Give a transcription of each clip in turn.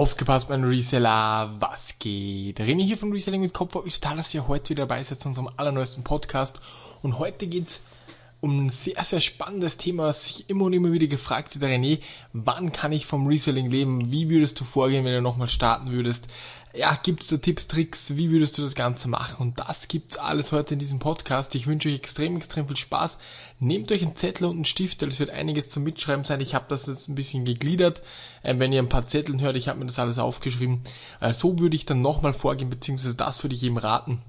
Aufgepasst, mein Reseller, was geht? René hier von Reselling mit Kopf. Ich total, dass ihr heute wieder dabei seid zu unserem allerneuesten Podcast. Und heute geht's um ein sehr, sehr spannendes Thema, was sich immer und immer wieder gefragt wird, René, wann kann ich vom Reselling leben? Wie würdest du vorgehen, wenn du nochmal starten würdest? Ja, gibt's da Tipps, Tricks, wie würdest du das Ganze machen? Und das gibt's alles heute in diesem Podcast. Ich wünsche euch extrem, extrem viel Spaß. Nehmt euch einen Zettel und einen Stift, weil es wird einiges zum Mitschreiben sein. Ich habe das jetzt ein bisschen gegliedert. Ähm, wenn ihr ein paar Zetteln hört, ich habe mir das alles aufgeschrieben. Äh, so würde ich dann nochmal vorgehen, beziehungsweise das würde ich eben raten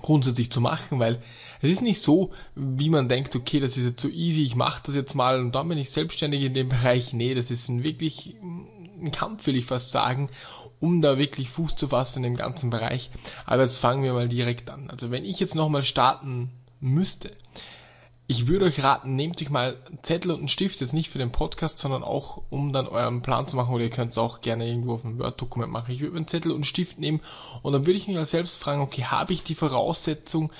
grundsätzlich zu machen, weil es ist nicht so, wie man denkt, okay, das ist jetzt so easy, ich mache das jetzt mal und dann bin ich selbstständig in dem Bereich. Nee, das ist ein wirklich ein Kampf, will ich fast sagen um da wirklich Fuß zu fassen in dem ganzen Bereich. Aber jetzt fangen wir mal direkt an. Also wenn ich jetzt nochmal starten müsste, ich würde euch raten, nehmt euch mal einen Zettel und einen Stift, jetzt nicht für den Podcast, sondern auch, um dann euren Plan zu machen, oder ihr könnt es auch gerne irgendwo auf einem Word-Dokument machen. Ich würde einen Zettel und einen Stift nehmen und dann würde ich mich als selbst fragen, okay, habe ich die Voraussetzung,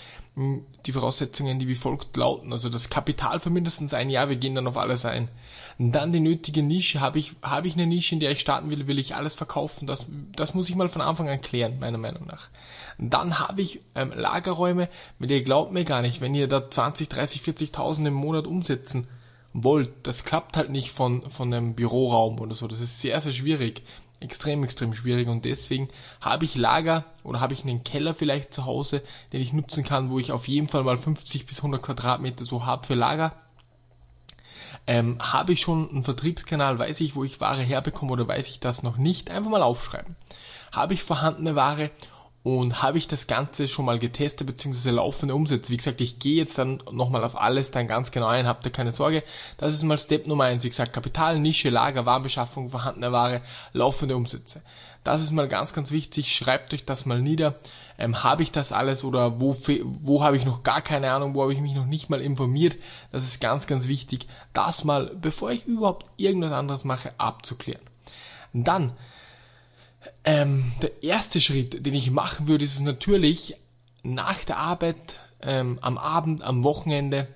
die Voraussetzungen, die wie folgt lauten. Also das Kapital für mindestens ein Jahr, wir gehen dann auf alles ein. Dann die nötige Nische. Habe ich, habe ich eine Nische, in der ich starten will, will ich alles verkaufen? Das, das muss ich mal von Anfang an klären, meiner Meinung nach. Dann habe ich ähm, Lagerräume, mit ihr glaubt mir gar nicht, wenn ihr da 20, 30, 40.000 im Monat umsetzen wollt, das klappt halt nicht von, von einem Büroraum oder so. Das ist sehr, sehr schwierig extrem, extrem schwierig und deswegen habe ich Lager oder habe ich einen Keller vielleicht zu Hause, den ich nutzen kann, wo ich auf jeden Fall mal 50 bis 100 Quadratmeter so habe für Lager. Ähm, habe ich schon einen Vertriebskanal, weiß ich, wo ich Ware herbekomme oder weiß ich das noch nicht, einfach mal aufschreiben. Habe ich vorhandene Ware und habe ich das Ganze schon mal getestet bzw. laufende Umsätze. Wie gesagt, ich gehe jetzt dann nochmal auf alles dann ganz genau ein, habt ihr keine Sorge. Das ist mal Step Nummer eins. Wie gesagt, Kapital, Nische, Lager, Warenbeschaffung, vorhandene Ware, laufende Umsätze. Das ist mal ganz, ganz wichtig. Schreibt euch das mal nieder. Ähm, habe ich das alles oder wo, wo habe ich noch gar keine Ahnung, wo habe ich mich noch nicht mal informiert? Das ist ganz, ganz wichtig, das mal, bevor ich überhaupt irgendwas anderes mache, abzuklären. Dann ähm, der erste Schritt, den ich machen würde, ist natürlich nach der Arbeit, ähm, am Abend, am Wochenende,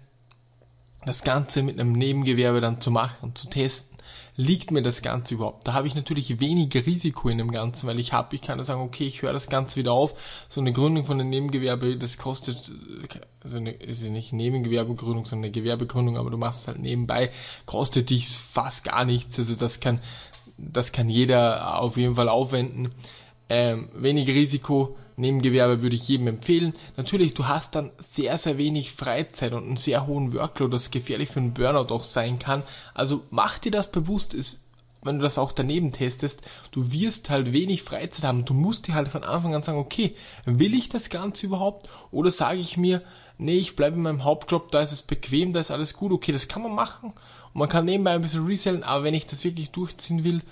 das Ganze mit einem Nebengewerbe dann zu machen, zu testen. Liegt mir das Ganze überhaupt? Da habe ich natürlich weniger Risiko in dem Ganzen, weil ich habe, ich kann da sagen, okay, ich höre das Ganze wieder auf. So eine Gründung von einem Nebengewerbe, das kostet, also eine, ist ja nicht Nebengewerbegründung, sondern eine Gewerbegründung, aber du machst es halt nebenbei, kostet dich fast gar nichts. Also das kann das kann jeder auf jeden Fall aufwenden. Ähm, wenig Risiko, Nebengewerbe würde ich jedem empfehlen. Natürlich, du hast dann sehr, sehr wenig Freizeit und einen sehr hohen Workload, das gefährlich für einen Burnout auch sein kann. Also mach dir das bewusst, ist, wenn du das auch daneben testest, du wirst halt wenig Freizeit haben. Du musst dir halt von Anfang an sagen, okay, will ich das Ganze überhaupt? Oder sage ich mir, nee, ich bleibe in meinem Hauptjob, da ist es bequem, da ist alles gut, okay, das kann man machen. Und man kann nebenbei ein bisschen resellen, aber wenn ich das wirklich durchziehen will,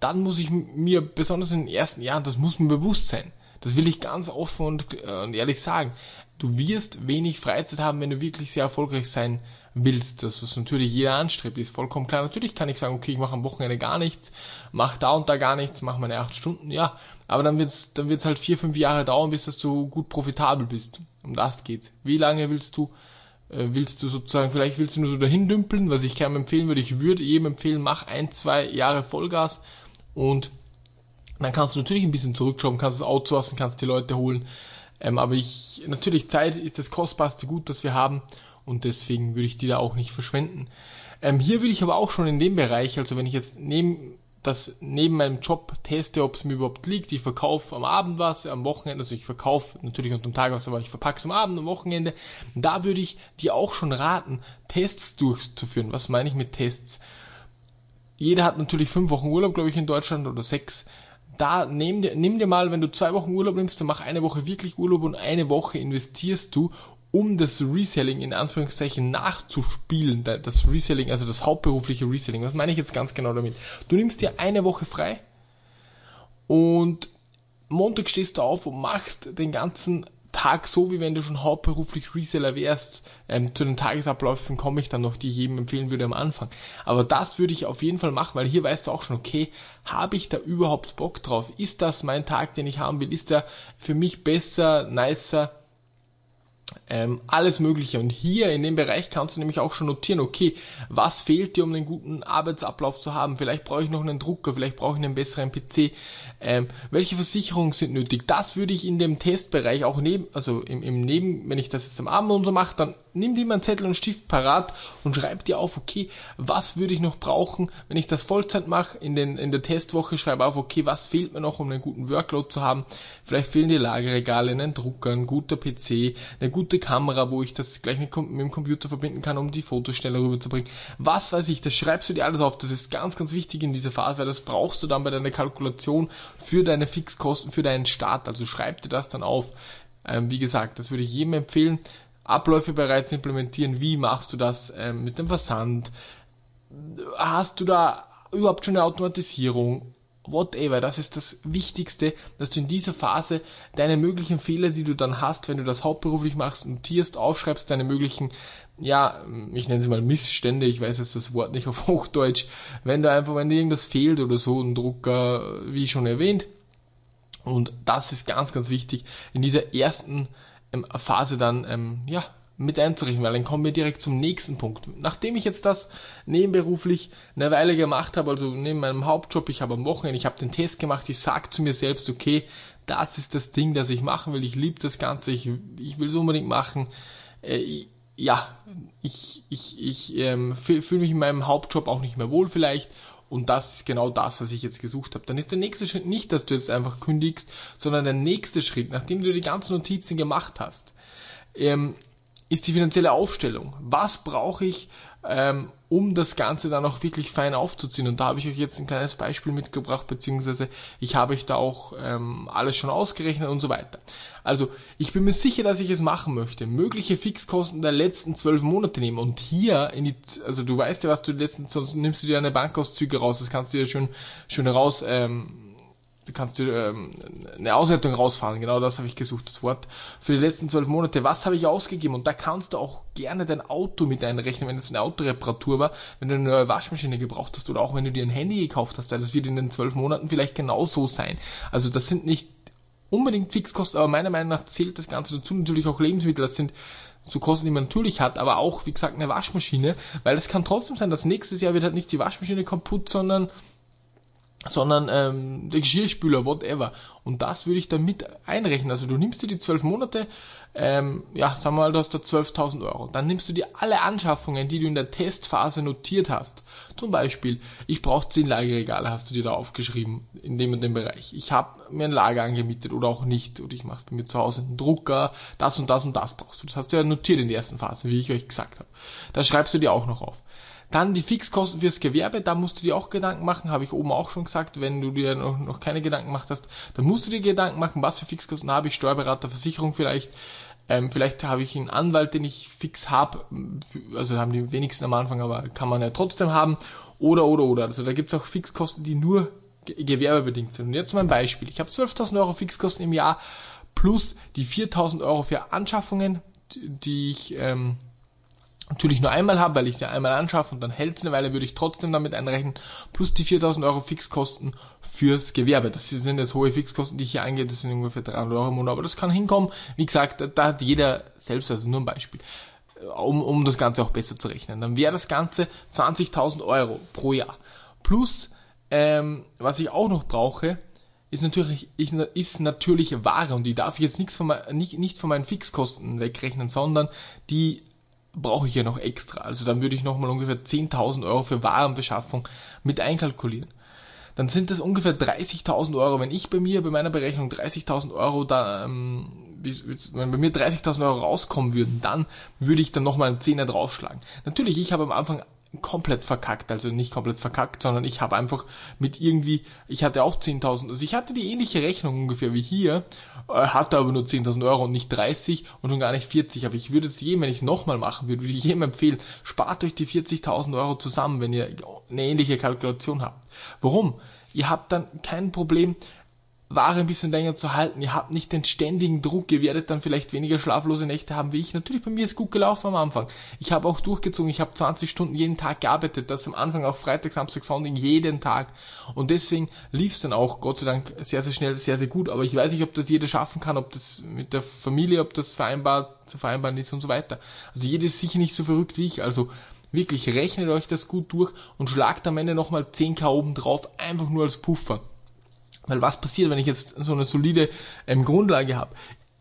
dann muss ich mir, besonders in den ersten Jahren, das muss mir bewusst sein. Das will ich ganz offen und, äh, und ehrlich sagen. Du wirst wenig Freizeit haben, wenn du wirklich sehr erfolgreich sein willst. Das, was natürlich jeder anstrebt, ist vollkommen klar. Natürlich kann ich sagen, okay, ich mache am Wochenende gar nichts, mache da und da gar nichts, mache meine acht Stunden, ja. Aber dann wird's, dann wird's halt vier, fünf Jahre dauern, bis dass du gut profitabel bist. Um das geht's. Wie lange willst du willst du sozusagen, vielleicht willst du nur so dahin dümpeln, was ich keinem empfehlen würde. Ich würde jedem empfehlen, mach ein, zwei Jahre Vollgas und dann kannst du natürlich ein bisschen zurückschauen, kannst es outsourcen, kannst die Leute holen. Ähm, aber ich, natürlich Zeit ist das kostbarste Gut, das wir haben und deswegen würde ich die da auch nicht verschwenden. Ähm, hier würde ich aber auch schon in dem Bereich, also wenn ich jetzt neben das neben meinem Job teste, ob es mir überhaupt liegt. Ich verkaufe am Abend was, am Wochenende, also ich verkaufe natürlich unter dem Tag was, aber ich verpacke es am Abend, am Wochenende. Da würde ich dir auch schon raten, Tests durchzuführen. Was meine ich mit Tests? Jeder hat natürlich fünf Wochen Urlaub, glaube ich, in Deutschland oder sechs. Da nimm dir, nimm dir mal, wenn du zwei Wochen Urlaub nimmst, dann mach eine Woche wirklich Urlaub und eine Woche investierst du um das Reselling in Anführungszeichen nachzuspielen, das Reselling, also das hauptberufliche Reselling, was meine ich jetzt ganz genau damit? Du nimmst dir eine Woche frei und Montag stehst du auf und machst den ganzen Tag so, wie wenn du schon hauptberuflich Reseller wärst. Ähm, zu den Tagesabläufen komme ich dann noch, die ich jedem empfehlen würde am Anfang. Aber das würde ich auf jeden Fall machen, weil hier weißt du auch schon, okay, habe ich da überhaupt Bock drauf? Ist das mein Tag, den ich haben will? Ist der für mich besser, nicer? Ähm, alles Mögliche. Und hier in dem Bereich kannst du nämlich auch schon notieren, okay, was fehlt dir, um einen guten Arbeitsablauf zu haben? Vielleicht brauche ich noch einen Drucker, vielleicht brauche ich einen besseren PC. Ähm, welche Versicherungen sind nötig? Das würde ich in dem Testbereich auch neben, also im, im Neben, wenn ich das jetzt am Abend und so mache, dann nimm dir mal einen Zettel und Stift parat und schreib dir auf, okay, was würde ich noch brauchen, wenn ich das Vollzeit mache, in, den, in der Testwoche schreibe auf, okay, was fehlt mir noch, um einen guten Workload zu haben? Vielleicht fehlen dir Lagerregale, einen Drucker, ein guter PC, eine gute Kamera, wo ich das gleich mit, mit dem Computer verbinden kann, um die Fotos schneller rüberzubringen. Was weiß ich, das schreibst du dir alles auf. Das ist ganz, ganz wichtig in dieser Phase, weil das brauchst du dann bei deiner Kalkulation für deine Fixkosten, für deinen Start. Also schreib dir das dann auf. Ähm, wie gesagt, das würde ich jedem empfehlen. Abläufe bereits implementieren. Wie machst du das ähm, mit dem Versand? Hast du da überhaupt schon eine Automatisierung? whatever. Das ist das Wichtigste, dass du in dieser Phase deine möglichen Fehler, die du dann hast, wenn du das hauptberuflich machst, notierst, aufschreibst, deine möglichen, ja, ich nenne sie mal Missstände, ich weiß jetzt das Wort nicht auf Hochdeutsch, wenn du einfach, wenn dir irgendwas fehlt oder so, ein Drucker, wie schon erwähnt. Und das ist ganz, ganz wichtig, in dieser ersten ähm, Phase dann, ähm, ja, mit einzurichten, weil dann kommen wir direkt zum nächsten Punkt. Nachdem ich jetzt das nebenberuflich eine Weile gemacht habe, also neben meinem Hauptjob, ich habe am Wochenende, ich habe den Test gemacht, ich sage zu mir selbst, okay, das ist das Ding, das ich machen will, ich liebe das Ganze, ich, ich will es unbedingt machen. Äh, ja, ich, ich, ich ähm, fühle mich in meinem Hauptjob auch nicht mehr wohl vielleicht und das ist genau das, was ich jetzt gesucht habe. Dann ist der nächste Schritt nicht, dass du jetzt einfach kündigst, sondern der nächste Schritt, nachdem du die ganzen Notizen gemacht hast, ähm, ist die finanzielle Aufstellung. Was brauche ich, ähm, um das Ganze dann auch wirklich fein aufzuziehen? Und da habe ich euch jetzt ein kleines Beispiel mitgebracht, beziehungsweise ich habe euch da auch ähm, alles schon ausgerechnet und so weiter. Also ich bin mir sicher, dass ich es machen möchte. Mögliche Fixkosten der letzten zwölf Monate nehmen und hier in die, also du weißt ja, was du die letzten, sonst nimmst du dir eine Bankauszüge raus, das kannst du dir schon schon raus ähm, du kannst dir ähm, eine Auswertung rausfahren, genau das habe ich gesucht, das Wort. Für die letzten zwölf Monate, was habe ich ausgegeben? Und da kannst du auch gerne dein Auto mit einrechnen, wenn es eine Autoreparatur war, wenn du eine neue Waschmaschine gebraucht hast oder auch wenn du dir ein Handy gekauft hast, weil das wird in den zwölf Monaten vielleicht genauso sein. Also das sind nicht unbedingt Fixkosten, aber meiner Meinung nach zählt das Ganze dazu natürlich auch Lebensmittel, das sind so Kosten, die man natürlich hat, aber auch, wie gesagt, eine Waschmaschine, weil es kann trotzdem sein, dass nächstes Jahr wird halt nicht die Waschmaschine kaputt, sondern sondern ähm, der Geschirrspüler, whatever. Und das würde ich dann mit einrechnen. Also du nimmst dir die zwölf Monate, ähm, ja, sagen wir mal, du hast da 12.000 Euro. Dann nimmst du dir alle Anschaffungen, die du in der Testphase notiert hast. Zum Beispiel, ich brauche zehn Lagerregale, hast du dir da aufgeschrieben, in dem und dem Bereich. Ich habe mir ein Lager angemietet oder auch nicht. Oder ich mache bei mir zu Hause einen Drucker, das und das und das brauchst du. Das hast du ja notiert in der ersten Phase, wie ich euch gesagt habe. Da schreibst du dir auch noch auf. Dann die Fixkosten fürs Gewerbe, da musst du dir auch Gedanken machen, habe ich oben auch schon gesagt, wenn du dir noch, noch keine Gedanken gemacht hast, dann musst du dir Gedanken machen, was für Fixkosten habe ich, Steuerberater, Versicherung vielleicht, ähm, vielleicht habe ich einen Anwalt, den ich fix habe, also haben die wenigsten am Anfang, aber kann man ja trotzdem haben, oder, oder, oder. Also da gibt es auch Fixkosten, die nur gewerbebedingt sind. Und jetzt mal ein Beispiel. Ich habe 12.000 Euro Fixkosten im Jahr plus die 4.000 Euro für Anschaffungen, die ich ähm, natürlich nur einmal habe, weil ich sie einmal anschaffe und dann hält es eine Weile, würde ich trotzdem damit einrechnen, plus die 4000 Euro Fixkosten fürs Gewerbe. Das sind jetzt hohe Fixkosten, die ich hier eingehe, das sind ungefähr 300 Euro im Monat, aber das kann hinkommen. Wie gesagt, da hat jeder selbst, also nur ein Beispiel, um, um das Ganze auch besser zu rechnen. Dann wäre das Ganze 20.000 Euro pro Jahr. Plus, ähm, was ich auch noch brauche, ist natürlich, ist natürlich Ware und die darf ich jetzt nichts von, nicht, nicht von meinen Fixkosten wegrechnen, sondern die brauche ich ja noch extra. Also dann würde ich nochmal ungefähr 10.000 Euro für Warenbeschaffung mit einkalkulieren. Dann sind das ungefähr 30.000 Euro. Wenn ich bei mir, bei meiner Berechnung 30.000 Euro da, ähm, wenn bei mir 30.000 Euro rauskommen würden, dann würde ich dann nochmal einen Zehner draufschlagen. Natürlich, ich habe am Anfang komplett verkackt, also nicht komplett verkackt, sondern ich habe einfach mit irgendwie, ich hatte auch 10.000, also ich hatte die ähnliche Rechnung ungefähr wie hier, äh, hatte aber nur 10.000 Euro und nicht 30 und schon gar nicht 40, aber ich würde es jedem, wenn ich es nochmal machen würde, würde ich jedem empfehlen, spart euch die 40.000 Euro zusammen, wenn ihr eine ähnliche Kalkulation habt. Warum? Ihr habt dann kein Problem, Ware ein bisschen länger zu halten. Ihr habt nicht den ständigen Druck, ihr werdet dann vielleicht weniger schlaflose Nächte haben wie ich. Natürlich, bei mir ist gut gelaufen am Anfang. Ich habe auch durchgezogen, ich habe 20 Stunden jeden Tag gearbeitet, das am Anfang auch Freitag, Samstag, Sonntag, jeden Tag. Und deswegen lief es dann auch, Gott sei Dank, sehr, sehr schnell, sehr, sehr gut. Aber ich weiß nicht, ob das jeder schaffen kann, ob das mit der Familie, ob das vereinbar zu vereinbaren ist und so weiter. Also jeder ist sicher nicht so verrückt wie ich. Also wirklich rechnet euch das gut durch und schlagt am Ende nochmal 10k oben drauf, einfach nur als Puffer. Weil was passiert, wenn ich jetzt so eine solide ähm, Grundlage habe?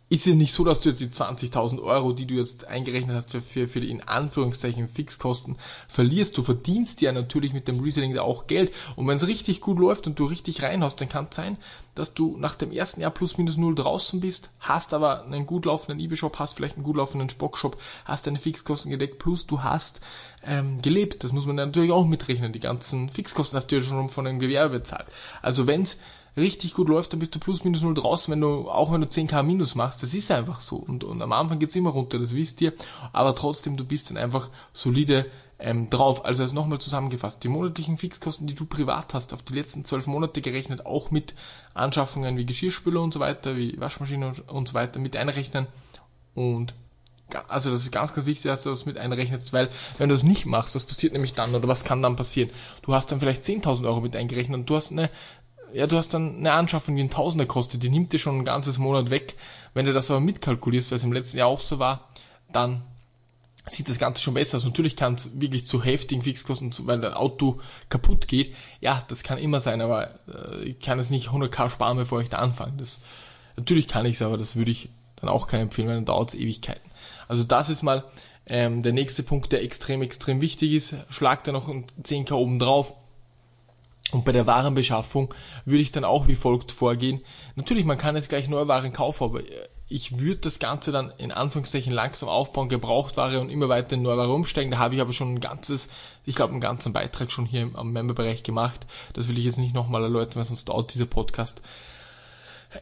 Ist es nicht so, dass du jetzt die 20.000 Euro, die du jetzt eingerechnet hast für, für, für die in Anführungszeichen Fixkosten, verlierst. Du verdienst ja natürlich mit dem Reselling da auch Geld. Und wenn es richtig gut läuft und du richtig reinhaust, dann kann es sein, dass du nach dem ersten Jahr plus minus null draußen bist, hast aber einen gut laufenden eBay-Shop, hast vielleicht einen gut laufenden Spock-Shop, hast deine Fixkosten gedeckt, plus du hast ähm, gelebt. Das muss man natürlich auch mitrechnen. Die ganzen Fixkosten hast du ja schon von einem Gewerbe bezahlt. Also wenn's richtig gut läuft, dann bist du plus minus null draußen, wenn du, auch wenn du 10k minus machst, das ist einfach so. Und, und am Anfang geht's immer runter, das wisst ihr, aber trotzdem, du bist dann einfach solide ähm, drauf. Also jetzt nochmal zusammengefasst, die monatlichen Fixkosten, die du privat hast, auf die letzten zwölf Monate gerechnet, auch mit Anschaffungen wie Geschirrspüler und so weiter, wie Waschmaschine und so weiter mit einrechnen und also das ist ganz, ganz wichtig, dass du das mit einrechnest, weil wenn du das nicht machst, was passiert nämlich dann oder was kann dann passieren? Du hast dann vielleicht 10.000 Euro mit eingerechnet und du hast eine ja, du hast dann eine Anschaffung, die ein Tausender kostet, die nimmt dir schon ein ganzes Monat weg. Wenn du das aber mitkalkulierst, weil es im letzten Jahr auch so war, dann sieht das Ganze schon besser aus. Natürlich kann es wirklich zu heftigen Fixkosten, weil dein Auto kaputt geht. Ja, das kann immer sein, aber äh, ich kann es nicht 100k sparen, bevor ich da anfange. Das, natürlich kann ich es, aber das würde ich dann auch keinen empfehlen, weil dann dauert es Ewigkeiten. Also das ist mal ähm, der nächste Punkt, der extrem, extrem wichtig ist. Schlag da noch ein 10k oben drauf und bei der Warenbeschaffung würde ich dann auch wie folgt vorgehen. Natürlich, man kann jetzt gleich neue Waren kaufen, aber äh, ich würde das Ganze dann in Anführungszeichen langsam aufbauen, Gebrauchtware und immer weiter in Neuware umsteigen. Da habe ich aber schon ein ganzes, ich glaube, einen ganzen Beitrag schon hier am Memberbereich gemacht. Das will ich jetzt nicht nochmal erläutern, weil sonst dauert dieser Podcast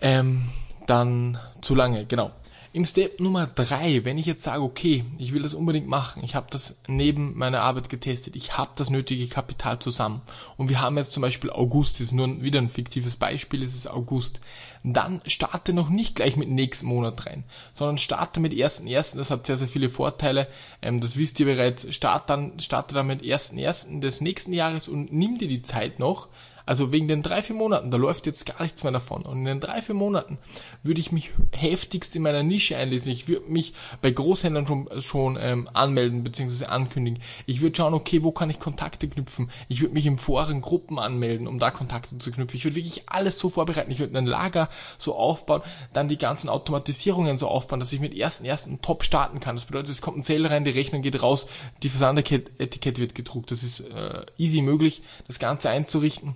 ähm, dann zu lange. Genau. Im Step Nummer drei, wenn ich jetzt sage, okay, ich will das unbedingt machen, ich habe das neben meiner Arbeit getestet, ich habe das nötige Kapital zusammen und wir haben jetzt zum Beispiel August, ist nur wieder ein fiktives Beispiel, es ist August, dann starte noch nicht gleich mit nächsten Monat rein, sondern starte mit ersten ersten. Das hat sehr, sehr viele Vorteile. Ähm, das wisst ihr bereits. Starte dann, starte dann mit ersten ersten des nächsten Jahres und nimm dir die Zeit noch, also wegen den drei, vier Monaten, da läuft jetzt gar nichts mehr davon. Und in den drei, vier Monaten würde ich mich heftigst in meiner Nische einlesen. Ich würde mich bei Großhändlern schon, schon ähm, anmelden bzw. ankündigen. Ich würde schauen, okay, wo kann ich Kontakte knüpfen? Ich würde mich in Foren, Gruppen anmelden, um da Kontakte zu knüpfen. Ich würde wirklich alles so vorbereiten. Ich würde ein Lager so aufbauen, dann die ganzen Automatisierungen so aufbauen, dass ich mit ersten ersten top starten kann. Das bedeutet, es kommt ein Zähler rein, die Rechnung geht raus, die Versandetikette wird gedruckt. Das ist äh, easy möglich, das Ganze einzurichten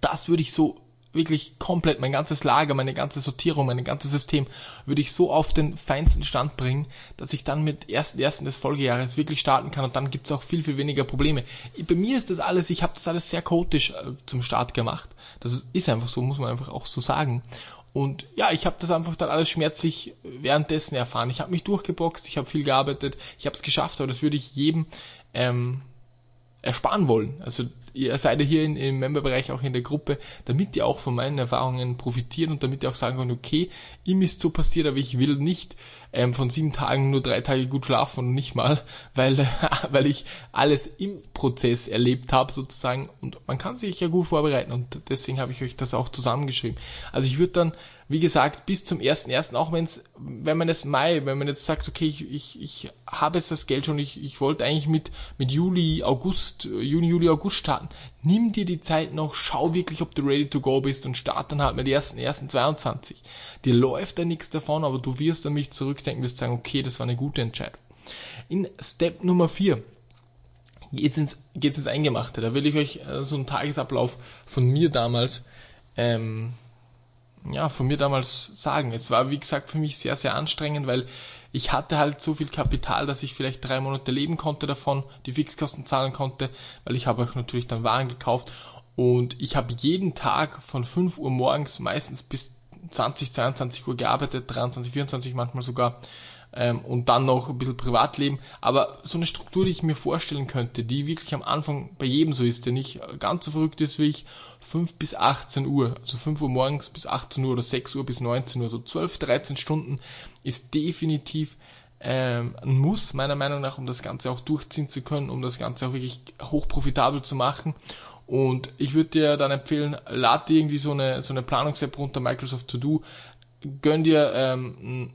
das würde ich so wirklich komplett, mein ganzes Lager, meine ganze Sortierung, mein ganzes System, würde ich so auf den feinsten Stand bringen, dass ich dann mit ersten ersten des Folgejahres wirklich starten kann und dann gibt's auch viel, viel weniger Probleme. Bei mir ist das alles, ich habe das alles sehr chaotisch äh, zum Start gemacht. Das ist einfach so, muss man einfach auch so sagen. Und ja, ich habe das einfach dann alles schmerzlich währenddessen erfahren. Ich habe mich durchgeboxt, ich habe viel gearbeitet, ich habe es geschafft, aber das würde ich jedem ähm, ersparen wollen. Also ihr seid ja hier in, im Memberbereich auch in der Gruppe, damit ihr auch von meinen Erfahrungen profitiert und damit ihr auch sagen könnt, okay, ihm ist so passiert, aber ich will nicht ähm, von sieben Tagen nur drei Tage gut schlafen und nicht mal, weil, weil ich alles im Prozess erlebt habe sozusagen und man kann sich ja gut vorbereiten und deswegen habe ich euch das auch zusammengeschrieben. Also ich würde dann wie gesagt, bis zum ersten ersten, auch wenn's, wenn man es Mai, wenn man jetzt sagt, okay, ich, ich, ich habe jetzt das Geld schon, ich, ich wollte eigentlich mit, mit Juli, August, Juni, Juli, August starten, nimm dir die Zeit noch, schau wirklich, ob du ready to go bist und start dann halt mit ersten, ersten 22. Dir läuft da nichts davon, aber du wirst an mich zurückdenken, wirst sagen, okay, das war eine gute Entscheidung. In Step Nummer 4 geht's ins, geht's ins Eingemachte. Da will ich euch äh, so einen Tagesablauf von mir damals, ähm, ja, von mir damals sagen. Es war, wie gesagt, für mich sehr, sehr anstrengend, weil ich hatte halt so viel Kapital, dass ich vielleicht drei Monate leben konnte davon, die Fixkosten zahlen konnte, weil ich habe auch natürlich dann Waren gekauft und ich habe jeden Tag von 5 Uhr morgens meistens bis 20, 22 Uhr gearbeitet, 23, 24 manchmal sogar ähm, und dann noch ein bisschen Privatleben. Aber so eine Struktur, die ich mir vorstellen könnte, die wirklich am Anfang bei jedem so ist, der nicht ganz so verrückt ist wie ich, 5 bis 18 Uhr, also 5 Uhr morgens bis 18 Uhr oder 6 Uhr bis 19 Uhr, so 12, 13 Stunden ist definitiv ähm, ein Muss, meiner Meinung nach, um das Ganze auch durchziehen zu können, um das Ganze auch wirklich hochprofitabel zu machen. Und ich würde dir dann empfehlen, lad dir irgendwie so eine, so eine Planungs-App runter, Microsoft To Do, gönn dir ähm,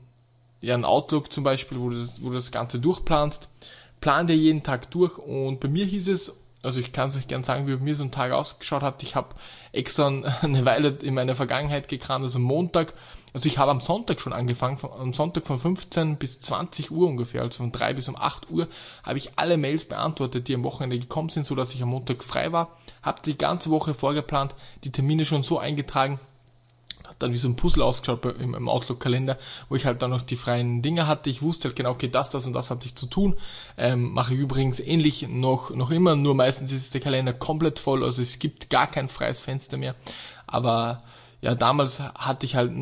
ja, ein Outlook zum Beispiel, wo du, das, wo du das Ganze durchplanst, plan dir jeden Tag durch und bei mir hieß es, also ich kann es euch gern sagen, wie bei mir so ein Tag ausgeschaut hat. Ich habe extra eine Weile in meiner Vergangenheit gekramt, also Montag, also ich habe am Sonntag schon angefangen, am Sonntag von 15 bis 20 Uhr ungefähr, also von 3 bis um 8 Uhr, habe ich alle Mails beantwortet, die am Wochenende gekommen sind, so dass ich am Montag frei war, habe die ganze Woche vorgeplant, die Termine schon so eingetragen, dann wie so ein Puzzle ausgeschaut im, im Outlook-Kalender, wo ich halt dann noch die freien Dinge hatte. Ich wusste halt genau, okay, das, das und das hatte ich zu tun. Ähm, mache ich übrigens ähnlich noch, noch immer, nur meistens ist der Kalender komplett voll, also es gibt gar kein freies Fenster mehr. Aber ja, damals hatte ich halt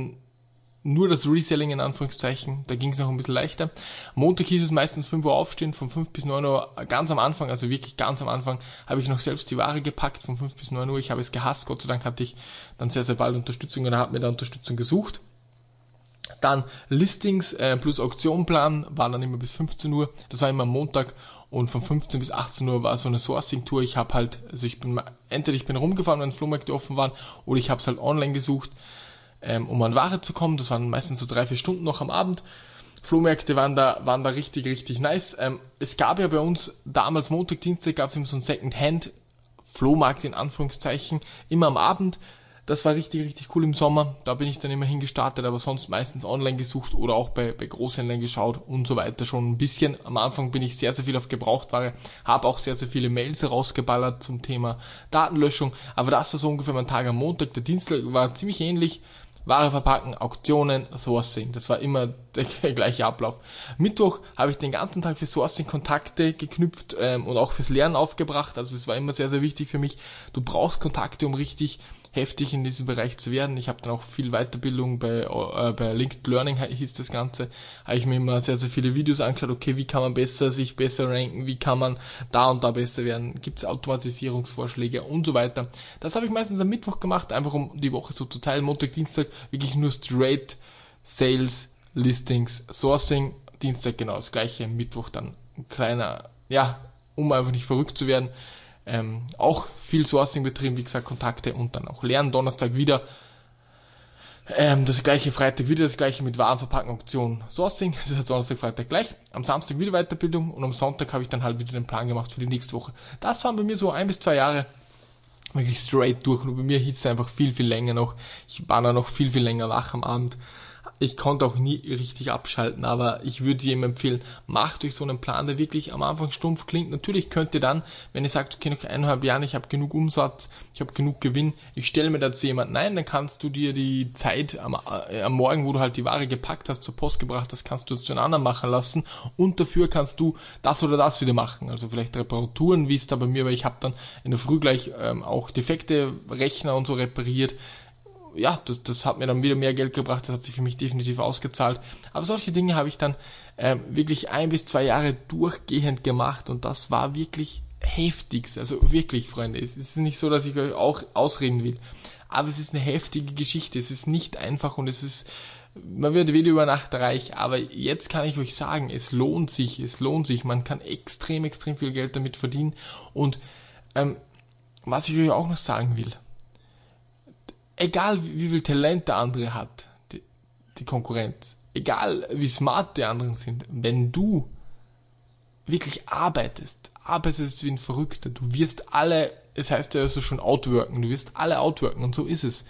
nur das Reselling in Anführungszeichen, da ging es noch ein bisschen leichter. Montag hieß es meistens 5 Uhr aufstehen, von 5 bis 9 Uhr, ganz am Anfang, also wirklich ganz am Anfang, habe ich noch selbst die Ware gepackt, von 5 bis 9 Uhr, ich habe es gehasst, Gott sei Dank hatte ich dann sehr, sehr bald Unterstützung oder habe mir da Unterstützung gesucht. Dann Listings äh, plus Auktionplan waren dann immer bis 15 Uhr, das war immer Montag und von 15 bis 18 Uhr war so eine Sourcing-Tour. Ich habe halt, also ich bin, entweder ich bin rumgefahren, wenn Flohmärkte offen waren, oder ich habe es halt online gesucht ähm, um an Ware zu kommen. Das waren meistens so drei, vier Stunden noch am Abend. Flohmärkte waren da, waren da richtig, richtig nice. Ähm, es gab ja bei uns damals Montag, Dienstag gab es immer so ein Second-Hand Flohmarkt in Anführungszeichen, immer am Abend. Das war richtig, richtig cool im Sommer. Da bin ich dann immer hingestartet, aber sonst meistens online gesucht oder auch bei, bei Großhändlern geschaut und so weiter schon ein bisschen. Am Anfang bin ich sehr, sehr viel auf Gebrauchtware, habe auch sehr, sehr viele Mails herausgeballert zum Thema Datenlöschung. Aber das war so ungefähr mein Tag am Montag. Der Dienstag war ziemlich ähnlich. Ware verpacken, Auktionen, Sourcing. Das war immer der gleiche Ablauf. Mittwoch habe ich den ganzen Tag für Sourcing Kontakte geknüpft ähm, und auch fürs Lernen aufgebracht. Also es war immer sehr, sehr wichtig für mich. Du brauchst Kontakte, um richtig heftig in diesem Bereich zu werden. Ich habe dann auch viel Weiterbildung bei, äh, bei Linked Learning hieß das Ganze. Habe ich mir immer sehr, sehr viele Videos angeschaut, okay, wie kann man besser, sich besser ranken, wie kann man da und da besser werden, gibt es Automatisierungsvorschläge und so weiter. Das habe ich meistens am Mittwoch gemacht, einfach um die Woche so zu teilen. Montag, Dienstag wirklich nur straight Sales, Listings, Sourcing. Dienstag genau das gleiche, Mittwoch dann ein kleiner, ja, um einfach nicht verrückt zu werden ähm, auch viel Sourcing betrieben, wie gesagt, Kontakte und dann auch Lernen. Donnerstag wieder ähm, das gleiche, Freitag wieder das gleiche mit Warenverpacken, Auktion, Sourcing. Das ist Donnerstag, Freitag gleich. Am Samstag wieder Weiterbildung und am Sonntag habe ich dann halt wieder den Plan gemacht für die nächste Woche. Das waren bei mir so ein bis zwei Jahre wirklich straight durch und bei mir hieß es einfach viel, viel länger noch. Ich war da noch viel, viel länger wach am Abend ich konnte auch nie richtig abschalten, aber ich würde jedem empfehlen, macht euch so einen Plan, der wirklich am Anfang stumpf klingt. Natürlich könnt ihr dann, wenn ihr sagt, okay, noch eineinhalb Jahre, ich habe genug Umsatz, ich habe genug Gewinn, ich stelle mir dazu jemand, nein, dann kannst du dir die Zeit am, äh, am Morgen, wo du halt die Ware gepackt hast, zur Post gebracht hast, kannst du es zu einem anderen machen lassen und dafür kannst du das oder das wieder machen. Also vielleicht Reparaturen, wie es da bei mir, weil ich habe dann in der Früh gleich ähm, auch defekte Rechner und so repariert ja, das, das hat mir dann wieder mehr Geld gebracht, das hat sich für mich definitiv ausgezahlt. Aber solche Dinge habe ich dann ähm, wirklich ein bis zwei Jahre durchgehend gemacht und das war wirklich heftig. Also wirklich, Freunde, es ist nicht so, dass ich euch auch ausreden will. Aber es ist eine heftige Geschichte. Es ist nicht einfach und es ist, man wird wieder über Nacht reich. Aber jetzt kann ich euch sagen, es lohnt sich, es lohnt sich. Man kann extrem, extrem viel Geld damit verdienen. Und ähm, was ich euch auch noch sagen will, egal wie, viel Talent der andere hat, die, die Konkurrenz, egal wie smart die anderen sind, wenn du wirklich arbeitest, arbeitest wie ein Verrückter, du wirst alle, es heißt ja also schon outworken, du wirst alle outworken und so ist es.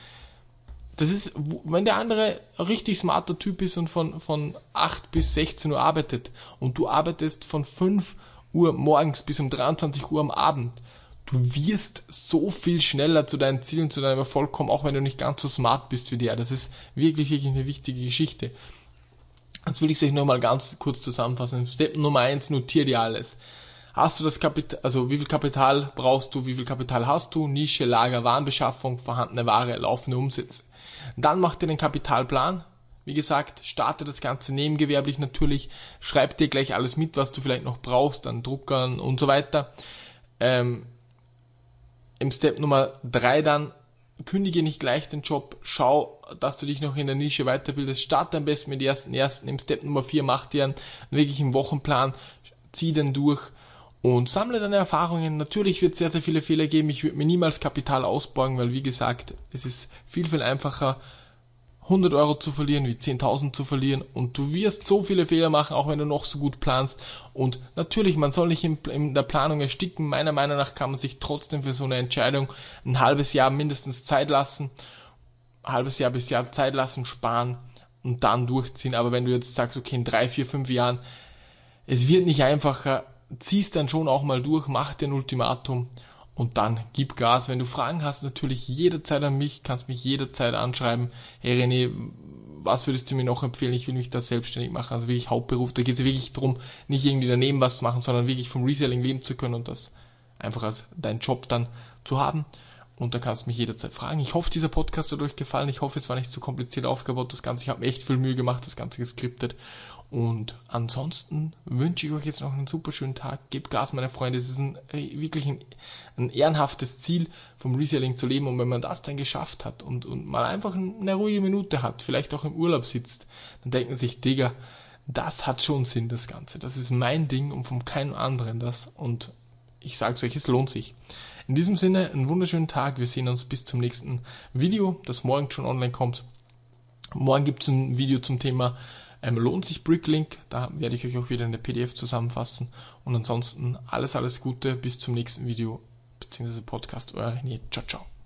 Das ist, wenn der andere richtig smarter Typ ist und von, von 8 bis 16 Uhr arbeitet und du arbeitest von 5 Uhr morgens bis um 23 Uhr am Abend, du wirst so viel schneller zu deinen Zielen, zu deinem Erfolg kommen, auch wenn du nicht ganz so smart bist wie der. Das ist wirklich, wirklich eine wichtige Geschichte. Jetzt will ich es euch nochmal ganz kurz zusammenfassen. Step Nummer eins: notier dir alles. Hast du das Kapital, also wie viel Kapital brauchst du, wie viel Kapital hast du, Nische, Lager, Warenbeschaffung, vorhandene Ware, laufende Umsätze. Dann mach dir den Kapitalplan, Wie gesagt, starte das Ganze nebengewerblich natürlich, schreib dir gleich alles mit, was du vielleicht noch brauchst an Druckern und so weiter. Ähm, Im Step Nummer drei dann, kündige nicht gleich den Job, schau, dass du dich noch in der Nische weiterbildest, starte am besten mit den ersten ersten. Im Step Nummer vier mach dir einen wirklichen Wochenplan, zieh den durch und sammle deine Erfahrungen. Natürlich wird es sehr, sehr viele Fehler geben. Ich würde mir niemals Kapital ausborgen, weil wie gesagt, es ist viel, viel einfacher, 100 Euro zu verlieren, wie 10.000 zu verlieren. Und du wirst so viele Fehler machen, auch wenn du noch so gut planst. Und natürlich, man soll nicht in, in, der Planung ersticken, meiner Meinung nach kann man sich trotzdem für so eine Entscheidung ein halbes Jahr mindestens Zeit lassen, ein halbes Jahr bis Jahr Zeit lassen, sparen und dann durchziehen, aber wenn du jetzt sagst, okay, in drei, vier, fünf Jahren, es wird nicht einfacher, ziehst dann schon auch mal durch, mach dir Ultimatum und dann gib Gas. Wenn du Fragen hast, natürlich jederzeit an mich, kannst mich jederzeit anschreiben. Hey René, was würdest du mir noch empfehlen? Ich will mich da selbstständig machen, also wirklich Hauptberuf. Da geht es wirklich darum, nicht irgendwie daneben was zu machen, sondern wirklich vom Reselling leben zu können und das einfach als dein Job dann zu haben. Und da kannst du mich jederzeit fragen. Ich hoffe, dieser Podcast hat euch gefallen. Ich hoffe, es war nicht zu kompliziert aufgebaut, das Ganze. Ich habe mir echt viel Mühe gemacht, das Ganze geskriptet. Und ansonsten wünsche ich euch jetzt noch einen super schönen Tag. Gebt Gas, meine Freunde. Es ist ein, äh, wirklich ein, ein ehrenhaftes Ziel, vom Reselling zu leben. Und wenn man das dann geschafft hat und, und mal einfach eine ruhige Minute hat, vielleicht auch im Urlaub sitzt, dann denken sich, Digga, das hat schon Sinn, das Ganze. Das ist mein Ding und von keinem anderen das. Und ich sag's euch, es lohnt sich. In diesem Sinne, einen wunderschönen Tag. Wir sehen uns bis zum nächsten Video, das morgen schon online kommt. Morgen gibt's ein Video zum Thema ähm, lohnt sich Bricklink. Da werde ich euch auch wieder in der PDF zusammenfassen. Und ansonsten alles, alles Gute. Bis zum nächsten Video bzw. Podcast. Euer René. Ciao, ciao.